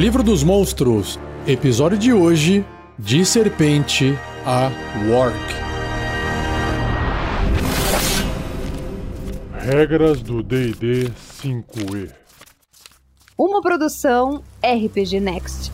Livro dos Monstros, episódio de hoje: De Serpente a Work. Regras do DD 5E. Uma produção RPG Next.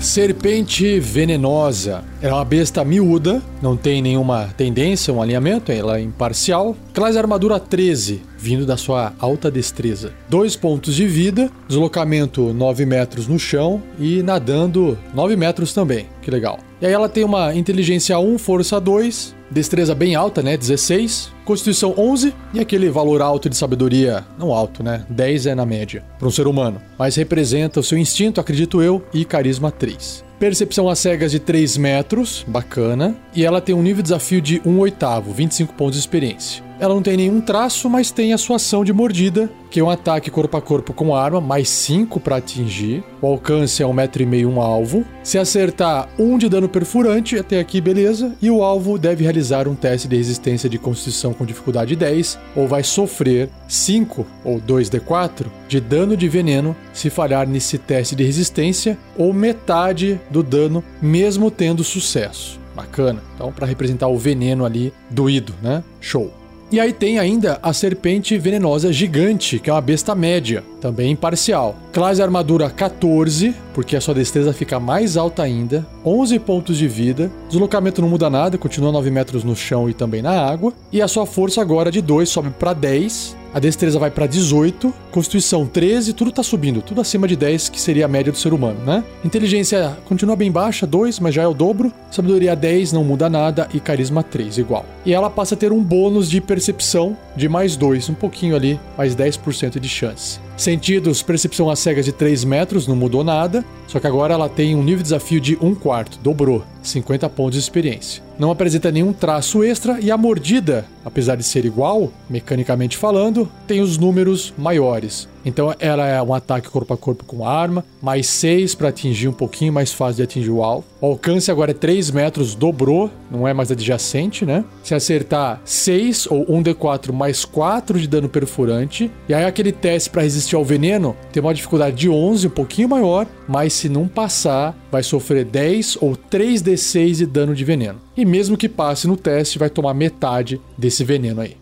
Serpente venenosa. É uma besta miúda, não tem nenhuma tendência, um alinhamento, ela é imparcial. Classe armadura 13, vindo da sua alta destreza. Dois pontos de vida, deslocamento 9 metros no chão e nadando 9 metros também. Que legal. E aí ela tem uma inteligência 1, força 2, destreza bem alta, né? 16, constituição 11 e aquele valor alto de sabedoria, não alto, né? 10 é na média para um ser humano, mas representa o seu instinto, acredito eu, e carisma 3. Percepção às cegas de 3 metros, bacana. E ela tem um nível de desafio de 1 oitavo, 25 pontos de experiência. Ela não tem nenhum traço, mas tem a sua ação de mordida, que é um ataque corpo a corpo com arma, mais 5 para atingir. O alcance é 1,5m um alvo. Se acertar 1 um de dano perfurante, até aqui beleza. E o alvo deve realizar um teste de resistência de constituição com dificuldade 10, ou vai sofrer 5 ou 2d4 de dano de veneno se falhar nesse teste de resistência, ou metade do dano, mesmo tendo sucesso. Bacana. Então, para representar o veneno ali doído, né? Show. E aí tem ainda a serpente venenosa gigante, que é uma besta média, também imparcial. Classe armadura 14, porque a sua destreza fica mais alta ainda. 11 pontos de vida. Deslocamento não muda nada, continua 9 metros no chão e também na água. E a sua força agora de 2 sobe para 10 a destreza vai para 18, constituição 13, tudo tá subindo, tudo acima de 10, que seria a média do ser humano, né? Inteligência continua bem baixa, 2, mas já é o dobro. Sabedoria 10, não muda nada e carisma 3 igual. E ela passa a ter um bônus de percepção de mais 2, um pouquinho ali, mais 10% de chance. Sentidos, percepção às cegas de 3 metros, não mudou nada, só que agora ela tem um nível de desafio de 1 quarto, dobrou, 50 pontos de experiência. Não apresenta nenhum traço extra e a mordida, apesar de ser igual, mecanicamente falando, tem os números maiores. Então ela é um ataque corpo a corpo com arma, mais 6 para atingir um pouquinho mais fácil de atingir o alvo. O alcance agora é 3 metros, dobrou, não é mais adjacente, né? Se acertar 6 ou 1d4 mais 4 de dano perfurante, e aí aquele teste para resistir ao veneno tem uma dificuldade de 11, um pouquinho maior, mas se não passar, vai sofrer 10 ou 3d6 de dano de veneno. E mesmo que passe no teste, vai tomar metade desse veneno aí.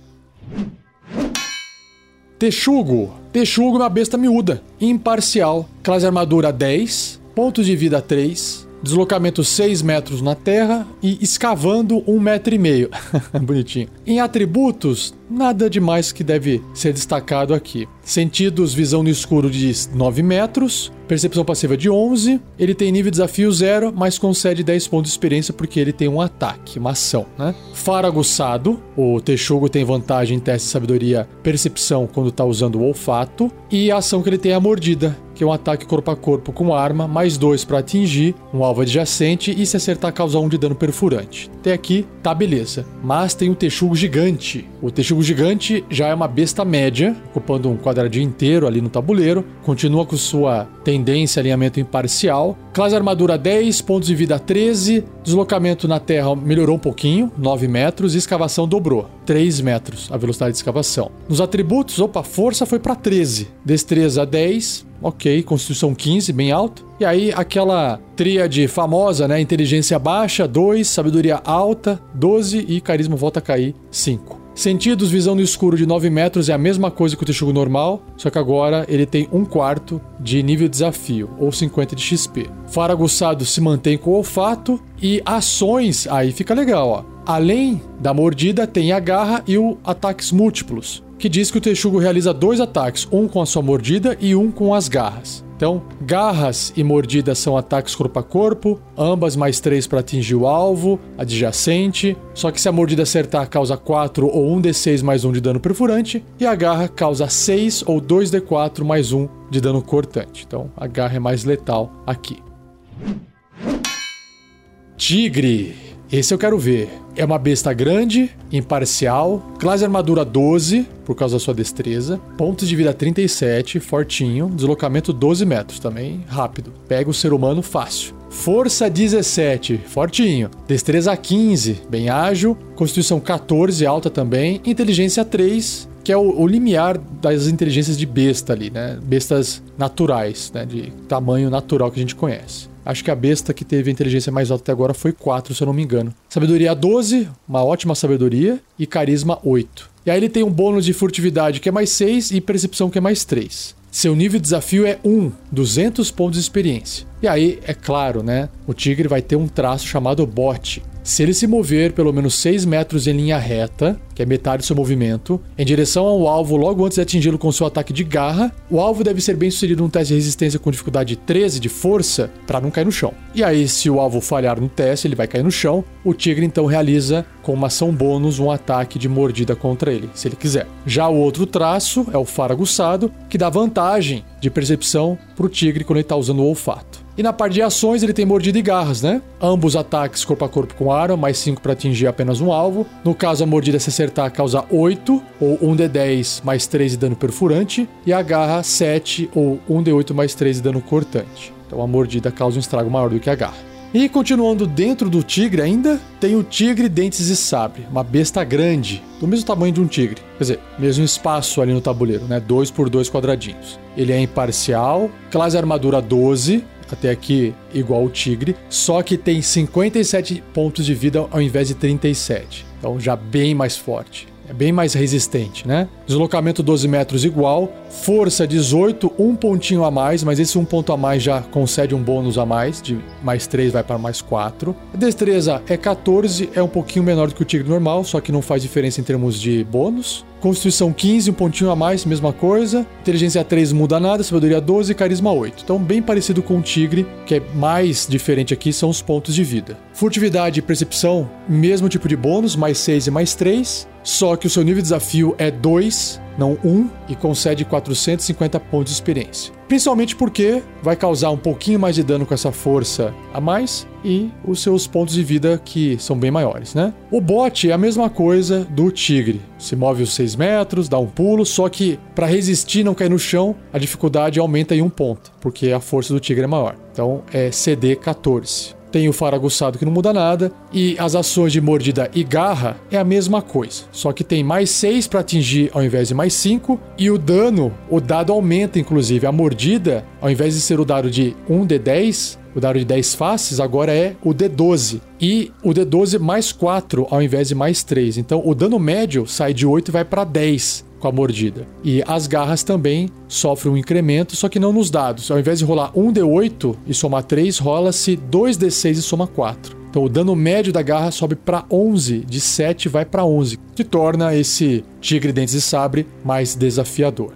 Texugo. Texugo é uma besta miúda, imparcial, classe armadura 10, pontos de vida 3, deslocamento 6 metros na terra e escavando 1 metro e meio. Bonitinho. Em atributos, nada demais que deve ser destacado aqui. Sentidos, visão no escuro de 9 metros, percepção passiva de 11. Ele tem nível de desafio 0, mas concede 10 pontos de experiência porque ele tem um ataque, uma ação, né? Faraguçado, o Texugo tem vantagem em teste de sabedoria percepção quando está usando o olfato. E a ação que ele tem é a mordida, é um ataque corpo a corpo com arma, mais 2 para atingir um alvo adjacente e se acertar causa 1 um de dano perfurante. Até aqui tá beleza. Mas tem o Texugo gigante. O Texugo gigante já é uma besta média, ocupando um quadradinho inteiro ali no tabuleiro, continua com sua tendência alinhamento imparcial. Classe armadura 10, pontos de vida 13, deslocamento na terra melhorou um pouquinho, 9 metros, e escavação dobrou, 3 metros a velocidade de escavação. Nos atributos, opa, força foi para 13, destreza 10, ok, constituição 15, bem alto. E aí aquela tríade famosa, né, inteligência baixa, 2, sabedoria alta, 12 e carisma volta a cair, 5. Sentidos, visão no escuro de 9 metros é a mesma coisa que o Texugo normal, só que agora ele tem um quarto de nível desafio, ou 50 de XP. Faro aguçado se mantém com o olfato e ações, aí fica legal, ó. Além da mordida, tem a garra e o ataques múltiplos, que diz que o Texugo realiza dois ataques, um com a sua mordida e um com as garras. Então, garras e mordidas são ataques corpo a corpo, ambas mais 3 para atingir o alvo adjacente. Só que se a mordida acertar, causa 4 ou 1d6 mais 1 de dano perfurante, e a garra causa 6 ou 2d4 mais 1 de dano cortante. Então, a garra é mais letal aqui. Tigre. Esse eu quero ver. É uma besta grande, imparcial, classe armadura 12, por causa da sua destreza, pontos de vida 37, fortinho, deslocamento 12 metros também, rápido. Pega o ser humano fácil. Força 17, fortinho. Destreza 15, bem ágil. Constituição 14, alta também. Inteligência 3, que é o, o limiar das inteligências de besta ali, né? Bestas naturais, né? De tamanho natural que a gente conhece. Acho que a besta que teve a inteligência mais alta até agora foi 4, se eu não me engano. Sabedoria 12, uma ótima sabedoria, e carisma 8. E aí ele tem um bônus de furtividade que é mais 6 e percepção que é mais 3. Seu nível de desafio é 1, 200 pontos de experiência. E aí, é claro, né? O tigre vai ter um traço chamado bote, se ele se mover pelo menos 6 metros em linha reta, que é metade do seu movimento, em direção ao alvo logo antes de atingi-lo com seu ataque de garra, o alvo deve ser bem sucedido num teste de resistência com dificuldade 13 de força para não cair no chão. E aí, se o alvo falhar no teste, ele vai cair no chão. O tigre então realiza com uma ação bônus um ataque de mordida contra ele, se ele quiser. Já o outro traço é o faraguçado, que dá vantagem de percepção para o tigre quando ele está usando o olfato. E na parte de ações ele tem mordida e garras, né? Ambos ataques corpo a corpo com arma, mais 5 para atingir apenas um alvo. No caso, a mordida se acertar causa 8, ou 1d10 mais 3 de dano perfurante. E a garra 7, ou 1d8 mais 3 de dano cortante. Então a mordida causa um estrago maior do que a garra. E continuando dentro do tigre ainda, tem o tigre dentes e sabre, uma besta grande, do mesmo tamanho de um tigre. Quer dizer, mesmo espaço ali no tabuleiro, né? 2 por 2 quadradinhos. Ele é imparcial, classe armadura 12, até aqui igual o Tigre, só que tem 57 pontos de vida ao invés de 37. Então já bem mais forte. É bem mais resistente, né? Deslocamento 12 metros igual. Força 18, um pontinho a mais, mas esse um ponto a mais já concede um bônus a mais, de mais 3 vai para mais 4. Destreza é 14, é um pouquinho menor do que o tigre normal, só que não faz diferença em termos de bônus. Constituição 15, um pontinho a mais, mesma coisa. Inteligência 3 muda nada, sabedoria 12 carisma 8. Então, bem parecido com o tigre, que é mais diferente aqui são os pontos de vida. Furtividade e percepção, mesmo tipo de bônus, mais 6 e mais 3. Só que o seu nível de desafio é 2, não 1, e concede 450 pontos de experiência. Principalmente porque vai causar um pouquinho mais de dano com essa força a mais e os seus pontos de vida que são bem maiores, né? O bot é a mesma coisa do tigre. Se move os 6 metros, dá um pulo, só que para resistir e não cair no chão, a dificuldade aumenta em um ponto, porque a força do tigre é maior. Então é CD 14 tem o faro aguçado que não muda nada, e as ações de mordida e garra é a mesma coisa, só que tem mais 6 para atingir ao invés de mais 5, e o dano, o dado aumenta inclusive. A mordida, ao invés de ser o dado de 1d10, o dado de 10 faces agora é o D12. E o D12 mais 4 ao invés de mais 3. Então o dano médio sai de 8 e vai para 10 com a mordida. E as garras também sofrem um incremento, só que não nos dados. Ao invés de rolar 1 D8 e somar 3, rola-se 2 D6 e soma 4. Então o dano médio da garra sobe para 11, de 7 vai para 11, que torna esse tigre dentes de sabre mais desafiador.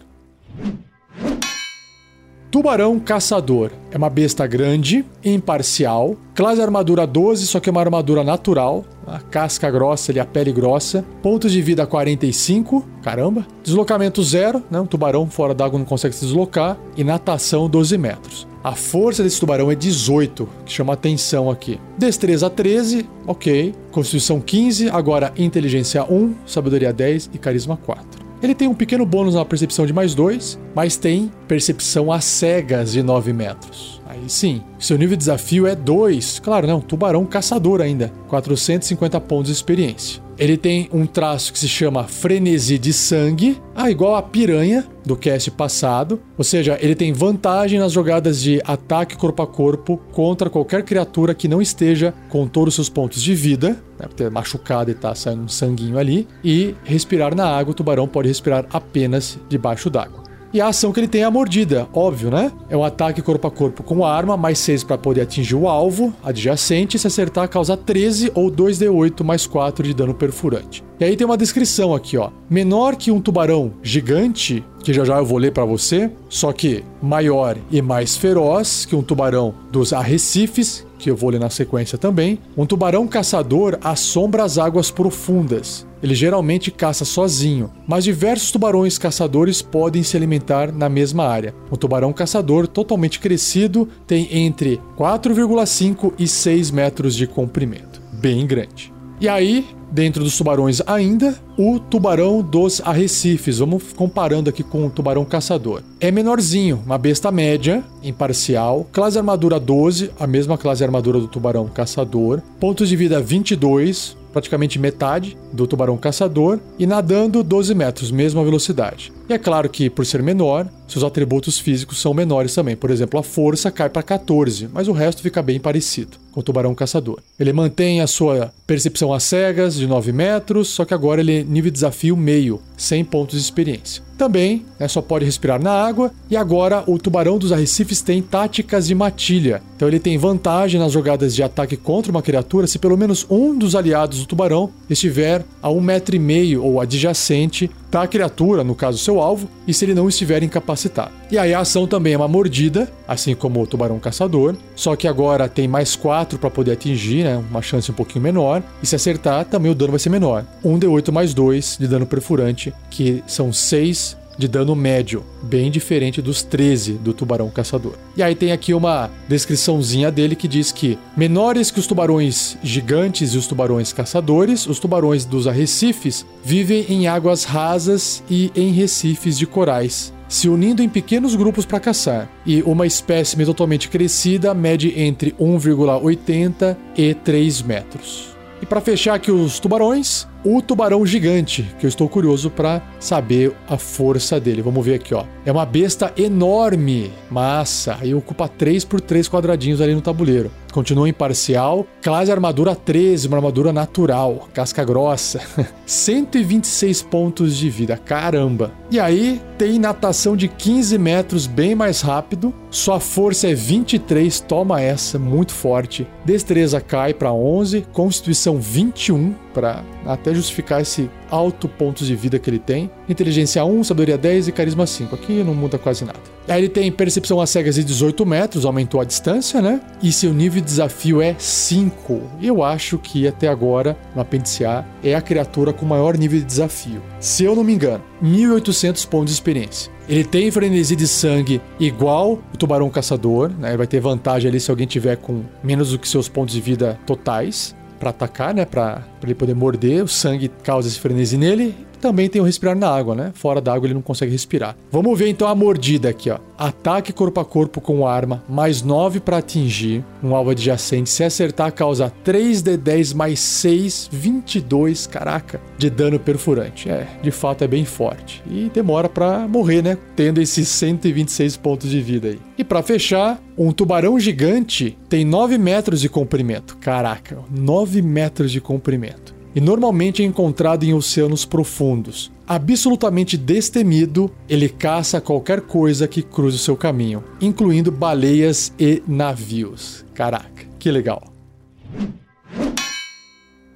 Tubarão Caçador é uma besta grande, imparcial, classe armadura 12, só que é uma armadura natural, a casca grossa e a pele grossa, pontos de vida 45, caramba, deslocamento zero, né? um tubarão fora d'água não consegue se deslocar, e natação 12 metros. A força desse tubarão é 18, que chama atenção aqui. Destreza 13, ok. Constituição 15, agora inteligência 1, sabedoria 10 e carisma 4. Ele tem um pequeno bônus na percepção de mais 2, mas tem percepção a cegas de 9 metros. Aí sim, seu nível de desafio é 2. Claro, não, tubarão caçador ainda. 450 pontos de experiência. Ele tem um traço que se chama frenesi de sangue, ah, igual a piranha do cast passado. Ou seja, ele tem vantagem nas jogadas de ataque corpo a corpo contra qualquer criatura que não esteja com todos os seus pontos de vida, né, ter machucado e tá saindo um sanguinho ali. E respirar na água, o tubarão pode respirar apenas debaixo d'água. E a ação que ele tem é a mordida, óbvio, né? É um ataque corpo a corpo com arma, mais 6 para poder atingir o alvo adjacente. Se acertar, causa 13 ou 2d8 mais 4 de dano perfurante. E aí tem uma descrição aqui, ó. Menor que um tubarão gigante, que já já eu vou ler para você, só que maior e mais feroz que um tubarão dos arrecifes, que eu vou ler na sequência também. Um tubarão caçador assombra as águas profundas. Ele geralmente caça sozinho, mas diversos tubarões caçadores podem se alimentar na mesma área. Um tubarão caçador totalmente crescido tem entre 4,5 e 6 metros de comprimento. Bem grande. E aí, dentro dos tubarões ainda, o tubarão dos arrecifes. Vamos comparando aqui com o tubarão caçador. É menorzinho, uma besta média, imparcial, classe armadura 12, a mesma classe armadura do tubarão caçador, pontos de vida 22, praticamente metade do tubarão caçador e nadando 12 metros, mesma velocidade. E é claro que, por ser menor, seus atributos físicos são menores também. Por exemplo, a força cai para 14, mas o resto fica bem parecido com o tubarão caçador. Ele mantém a sua percepção às cegas de 9 metros, só que agora ele é nível desafio meio, 100 pontos de experiência. Também né, só pode respirar na água e agora o tubarão dos arrecifes tem táticas de matilha. Então ele tem vantagem nas jogadas de ataque contra uma criatura se pelo menos um dos aliados do tubarão estiver a um metro e meio ou adjacente da criatura, no caso seu alvo, e se ele não estiver incapacitado. E aí a ação também é uma mordida, assim como o tubarão caçador, só que agora tem mais 4 para poder atingir, né, uma chance um pouquinho menor, e se acertar também o dano vai ser menor. 1 d8 mais 2 de dano perfurante, que são 6 de dano médio, bem diferente dos 13 do tubarão caçador. E aí tem aqui uma descriçãozinha dele que diz que menores que os tubarões gigantes e os tubarões caçadores, os tubarões dos arrecifes vivem em águas rasas e em recifes de corais. Se unindo em pequenos grupos para caçar, e uma espécime totalmente crescida mede entre 1,80 e 3 metros. E para fechar aqui os tubarões, o tubarão gigante, que eu estou curioso para saber a força dele. Vamos ver aqui, ó. É uma besta enorme, massa, e ocupa 3 por 3 quadradinhos ali no tabuleiro. Continua imparcial, classe armadura 13, uma armadura natural, casca grossa. 126 pontos de vida, caramba. E aí tem natação de 15 metros, bem mais rápido. Sua força é 23, toma essa, muito forte. Destreza cai para 11, constituição 21 para até justificar esse alto pontos de vida que ele tem. Inteligência 1, sabedoria 10 e carisma 5. Aqui não muda quase nada. Aí ele tem percepção às cegas de 18 metros, aumentou a distância, né? E seu nível de desafio é 5. Eu acho que até agora, no apêndice A, é a criatura com maior nível de desafio. Se eu não me engano, 1800 pontos de experiência. Ele tem frenesi de sangue igual o tubarão caçador, né? Vai ter vantagem ali se alguém tiver com menos do que seus pontos de vida totais para atacar, né? Para ele poder morder. O sangue causa esse frenesi nele. Também tem o respirar na água, né? Fora da água ele não consegue respirar. Vamos ver então a mordida aqui, ó. Ataque corpo a corpo com arma, mais 9 para atingir um alvo adjacente. Se acertar, causa 3d10 mais 6, 22, caraca, de dano perfurante. É, de fato é bem forte. E demora para morrer, né? Tendo esses 126 pontos de vida aí. E para fechar, um tubarão gigante tem 9 metros de comprimento. Caraca, 9 metros de comprimento e normalmente é encontrado em oceanos profundos. Absolutamente destemido, ele caça qualquer coisa que cruze o seu caminho, incluindo baleias e navios. Caraca, que legal.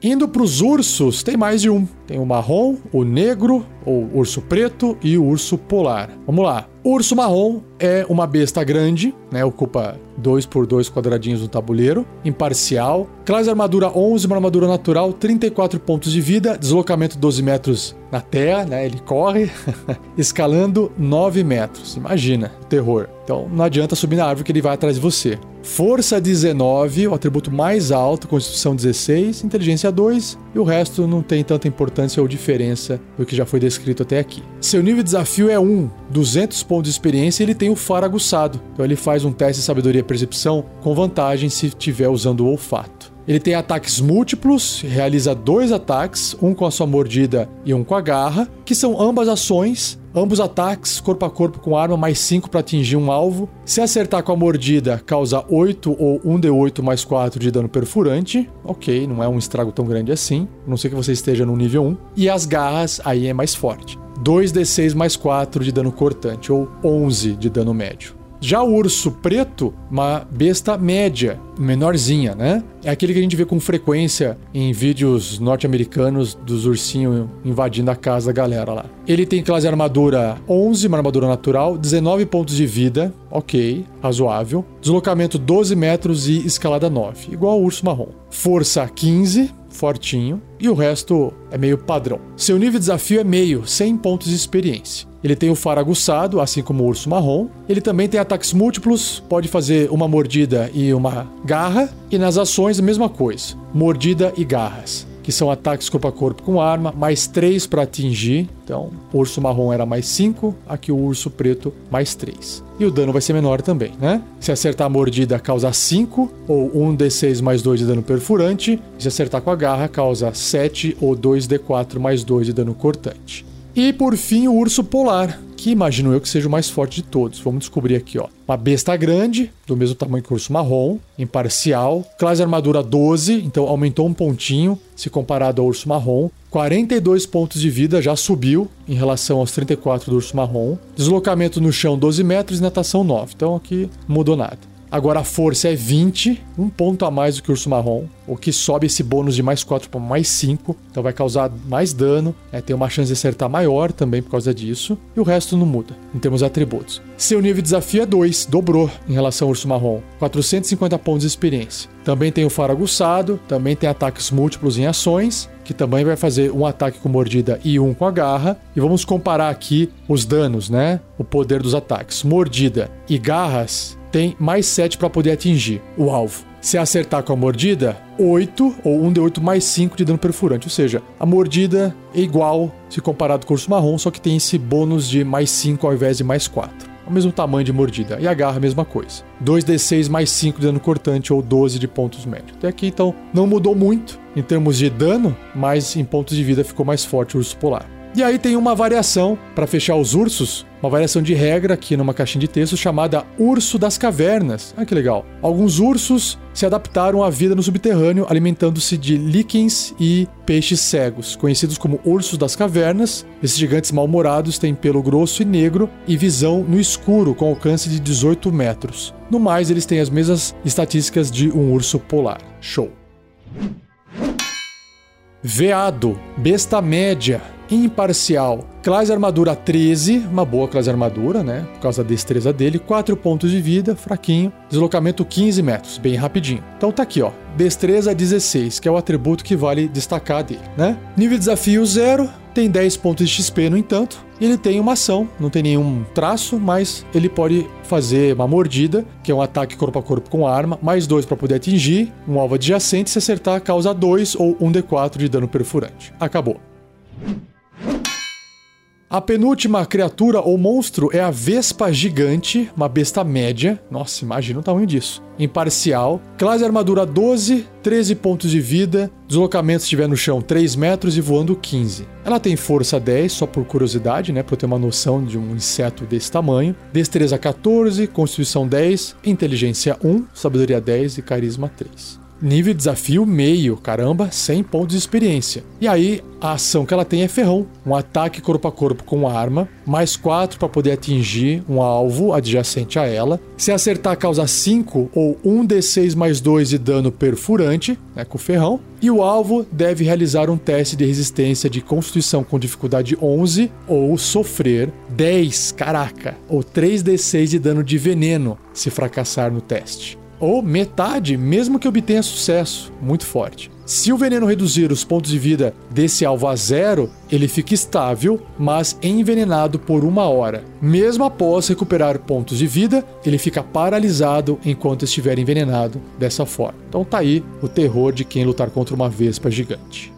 Indo para os ursos, tem mais de um. Tem o marrom, o negro, o urso preto e o urso polar. Vamos lá. Urso marrom é uma besta grande, né? Ocupa 2 por 2 quadradinhos no tabuleiro, imparcial. Classe armadura 11, uma armadura natural, 34 pontos de vida, deslocamento 12 metros na terra, né? Ele corre, escalando 9 metros. Imagina, terror. Então não adianta subir na árvore que ele vai atrás de você. Força 19, o atributo mais alto, Constituição 16, Inteligência 2, e o resto não tem tanta importância ou diferença do que já foi descrito até aqui. Seu nível de desafio é 1, 200 pontos de experiência e ele tem o faro aguçado. Então ele faz um teste de sabedoria e percepção com vantagem se estiver usando o olfato. Ele tem ataques múltiplos, realiza dois ataques, um com a sua mordida e um com a garra, que são ambas ações Ambos ataques, corpo a corpo com arma, mais 5 para atingir um alvo. Se acertar com a mordida, causa 8 ou 1d8 mais 4 de dano perfurante. Ok, não é um estrago tão grande assim. A não sei que você esteja no nível 1. E as garras, aí é mais forte. 2d6 mais 4 de dano cortante, ou 11 de dano médio. Já o urso preto, uma besta média, menorzinha, né? É aquele que a gente vê com frequência em vídeos norte-americanos dos ursinhos invadindo a casa da galera lá. Ele tem classe armadura 11, uma armadura natural, 19 pontos de vida, ok, razoável. Deslocamento 12 metros e escalada 9, igual ao urso marrom. Força 15, fortinho, e o resto é meio padrão. Seu nível de desafio é meio, 100 pontos de experiência. Ele tem o faro aguçado, assim como o urso marrom. Ele também tem ataques múltiplos, pode fazer uma mordida e uma garra. E nas ações, a mesma coisa: mordida e garras. que são ataques corpo a corpo com arma, mais 3 para atingir. Então, o urso marrom era mais 5, aqui o urso preto mais 3. E o dano vai ser menor também, né? Se acertar a mordida, causa 5 ou 1d6 mais 2 de dano perfurante. Se acertar com a garra, causa 7 ou 2d4 mais 2 de dano cortante. E por fim, o urso polar, que imagino eu que seja o mais forte de todos. Vamos descobrir aqui, ó. Uma besta grande, do mesmo tamanho que o urso marrom, imparcial, classe armadura 12, então aumentou um pontinho se comparado ao urso marrom. 42 pontos de vida já subiu em relação aos 34 do urso marrom. Deslocamento no chão 12 metros e natação 9. Então aqui não mudou nada. Agora a força é 20, um ponto a mais do que o urso marrom, o que sobe esse bônus de mais 4 para mais 5, então vai causar mais dano, né? tem uma chance de acertar maior também por causa disso, e o resto não muda, em termos de atributos. Seu nível de desafio é 2, dobrou em relação ao urso marrom, 450 pontos de experiência. Também tem o faro aguçado, também tem ataques múltiplos em ações, que também vai fazer um ataque com mordida e um com a garra. E vamos comparar aqui os danos, né? O poder dos ataques. Mordida e garras tem mais 7 para poder atingir o alvo. Se acertar com a mordida, 8 ou 1 de 8 mais 5 de dano perfurante. Ou seja, a mordida é igual se comparado com o urso marrom, só que tem esse bônus de mais 5 ao invés de mais 4. O mesmo tamanho de mordida. E a garra, a mesma coisa. 2d6 mais 5 de dano cortante ou 12 de pontos médios. Até aqui, então, não mudou muito em termos de dano, mas em pontos de vida ficou mais forte o urso polar. E aí tem uma variação para fechar os ursos, uma variação de regra aqui numa caixinha de texto chamada Urso das Cavernas. Ah, que legal. Alguns ursos se adaptaram à vida no subterrâneo, alimentando-se de líquens e peixes cegos, conhecidos como ursos das cavernas. Esses gigantes mal-humorados têm pelo grosso e negro e visão no escuro, com alcance de 18 metros. No mais, eles têm as mesmas estatísticas de um urso polar. Show. Veado, besta média, imparcial. Classe armadura 13, uma boa classe armadura, né? Por causa da destreza dele. 4 pontos de vida, fraquinho. Deslocamento 15 metros, bem rapidinho. Então tá aqui, ó. Destreza 16, que é o atributo que vale destacar dele, né? Nível de desafio 0, tem 10 pontos de XP, no entanto. Ele tem uma ação, não tem nenhum traço, mas ele pode fazer uma mordida, que é um ataque corpo a corpo com arma, mais 2 para poder atingir um alvo adjacente. Se acertar, causa 2 ou 1 d4 de dano perfurante. Acabou. A penúltima criatura ou monstro é a Vespa Gigante, uma besta média. Nossa, imagina o tamanho disso. Imparcial. Classe armadura 12, 13 pontos de vida. Deslocamento se estiver no chão 3 metros e voando 15. Ela tem força 10, só por curiosidade, né? Pra eu ter uma noção de um inseto desse tamanho. Destreza 14, Constituição 10, Inteligência 1, Sabedoria 10 e Carisma 3. Nível de desafio meio, caramba, 100 pontos de experiência. E aí, a ação que ela tem é ferrão, um ataque corpo a corpo com arma, mais 4 para poder atingir um alvo adjacente a ela. Se acertar, causa 5 ou 1d6 mais 2 de dano perfurante, né, com ferrão. E o alvo deve realizar um teste de resistência de constituição com dificuldade 11 ou sofrer 10, caraca, ou 3d6 de dano de veneno se fracassar no teste ou metade, mesmo que obtenha sucesso muito forte. Se o veneno reduzir os pontos de vida desse alvo a zero, ele fica estável, mas envenenado por uma hora. Mesmo após recuperar pontos de vida, ele fica paralisado enquanto estiver envenenado dessa forma. Então tá aí o terror de quem lutar contra uma vespa gigante.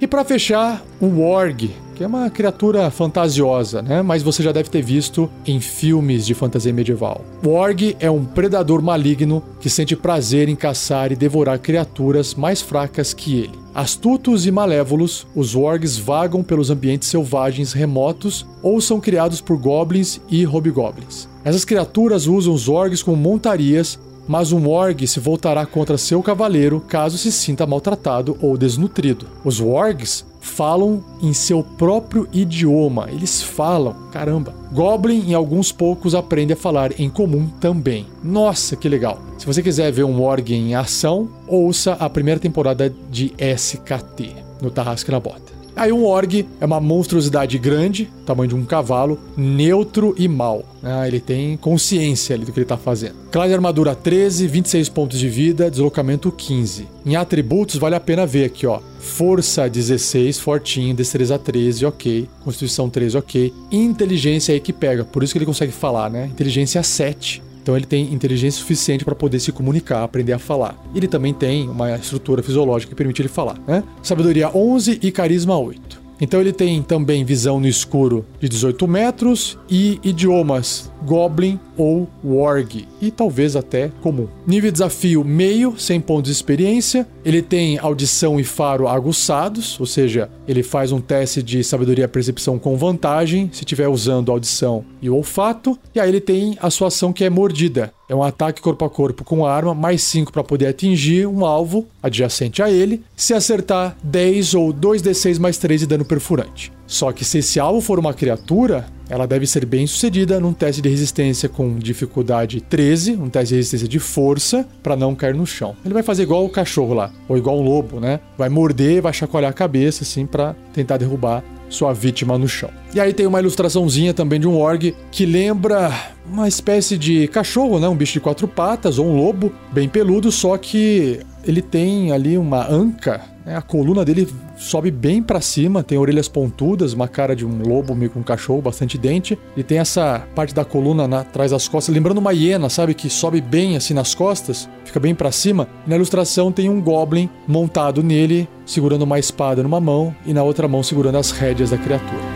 E para fechar, o Warg, que é uma criatura fantasiosa, né? Mas você já deve ter visto em filmes de fantasia medieval. O Org é um predador maligno que sente prazer em caçar e devorar criaturas mais fracas que ele. Astutos e malévolos, os Wargs vagam pelos ambientes selvagens remotos ou são criados por goblins e hobgoblins. Essas criaturas usam os Orgs como montarias mas um Warg se voltará contra seu cavaleiro caso se sinta maltratado ou desnutrido. Os Wargs falam em seu próprio idioma. Eles falam, caramba. Goblin, em alguns poucos, aprende a falar em comum também. Nossa, que legal! Se você quiser ver um Org em ação, ouça a primeira temporada de SKT no Tarrasque na Bota. Aí um org é uma monstruosidade grande, tamanho de um cavalo, neutro e mal. Ah, ele tem consciência ali do que ele está fazendo. Classe de armadura 13, 26 pontos de vida, deslocamento 15. Em atributos vale a pena ver aqui, ó. Força 16, fortinho, destreza 13, ok. Constituição 13, ok. Inteligência aí que pega, por isso que ele consegue falar, né? Inteligência 7. Então ele tem inteligência suficiente para poder se comunicar, aprender a falar. Ele também tem uma estrutura fisiológica que permite ele falar, né? Sabedoria 11 e carisma 8. Então ele tem também visão no escuro de 18 metros e idiomas Goblin ou Warg e talvez até comum. Nível de desafio meio, 100 pontos de experiência. Ele tem audição e faro aguçados, ou seja, ele faz um teste de sabedoria e percepção com vantagem se estiver usando audição e olfato. E aí ele tem a sua ação que é mordida. É um ataque corpo a corpo com arma, mais 5 para poder atingir um alvo adjacente a ele, se acertar 10 ou 2d6 mais 3 de dano perfurante. Só que se esse alvo for uma criatura, ela deve ser bem sucedida num teste de resistência com dificuldade 13, um teste de resistência de força, para não cair no chão. Ele vai fazer igual o cachorro lá, ou igual um lobo, né? Vai morder, vai chacoalhar a cabeça, assim, para tentar derrubar sua vítima no chão. E aí tem uma ilustraçãozinha também de um org que lembra uma espécie de cachorro, né? Um bicho de quatro patas ou um lobo bem peludo, só que ele tem ali uma anca, né? a coluna dele sobe bem para cima, tem orelhas pontudas, uma cara de um lobo meio com um cachorro, bastante dente. E tem essa parte da coluna na, atrás das costas, lembrando uma hiena, sabe? Que sobe bem assim nas costas, fica bem para cima. E na ilustração tem um goblin montado nele, segurando uma espada numa mão e na outra mão segurando as rédeas da criatura.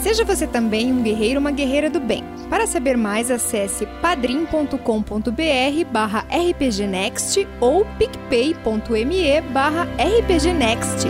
Seja você também um guerreiro ou uma guerreira do bem. Para saber mais, acesse padrim.com.br barra rpgnext ou picpay.me barra rpgnext.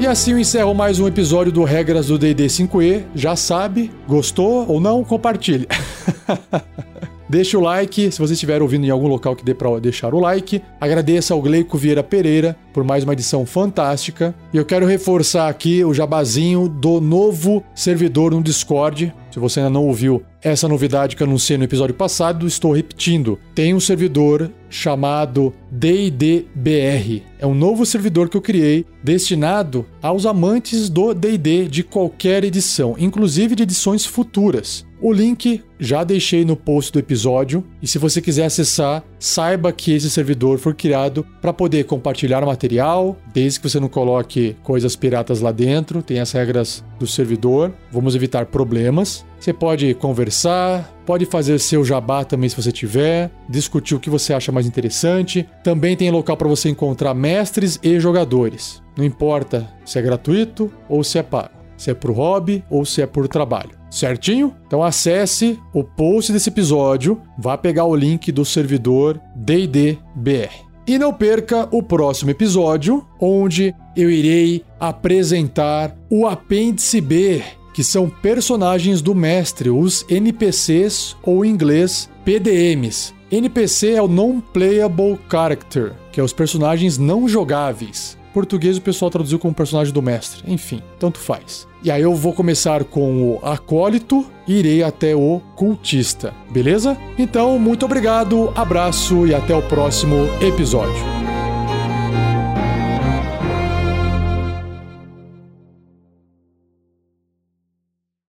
E assim eu encerro mais um episódio do Regras do D&D 5e. Já sabe, gostou ou não, compartilhe. Deixe o like, se você estiver ouvindo em algum local que dê para deixar o like. Agradeça ao Gleico Vieira Pereira por mais uma edição fantástica. E eu quero reforçar aqui o jabazinho do novo servidor no Discord. Se você ainda não ouviu essa novidade que eu anunciei no episódio passado, estou repetindo. Tem um servidor chamado DDBR. É um novo servidor que eu criei destinado aos amantes do DD de qualquer edição, inclusive de edições futuras. O link já deixei no post do episódio e se você quiser acessar, saiba que esse servidor foi criado para poder compartilhar material, desde que você não coloque coisas piratas lá dentro, tem as regras do servidor. Vamos evitar problemas. Você pode conversar, pode fazer seu jabá também se você tiver, discutir o que você acha mais interessante. Também tem local para você encontrar mestres e jogadores. Não importa se é gratuito ou se é pago, se é por hobby ou se é por trabalho. Certinho? Então acesse o post desse episódio, vá pegar o link do servidor DDBR. E não perca o próximo episódio, onde eu irei apresentar o apêndice B, que são personagens do mestre, os NPCs ou em inglês PDMs. NPC é o Non-Playable Character, que é os personagens não jogáveis português o pessoal traduziu como personagem do mestre. Enfim, tanto faz. E aí eu vou começar com o acólito e irei até o cultista, beleza? Então, muito obrigado, abraço e até o próximo episódio.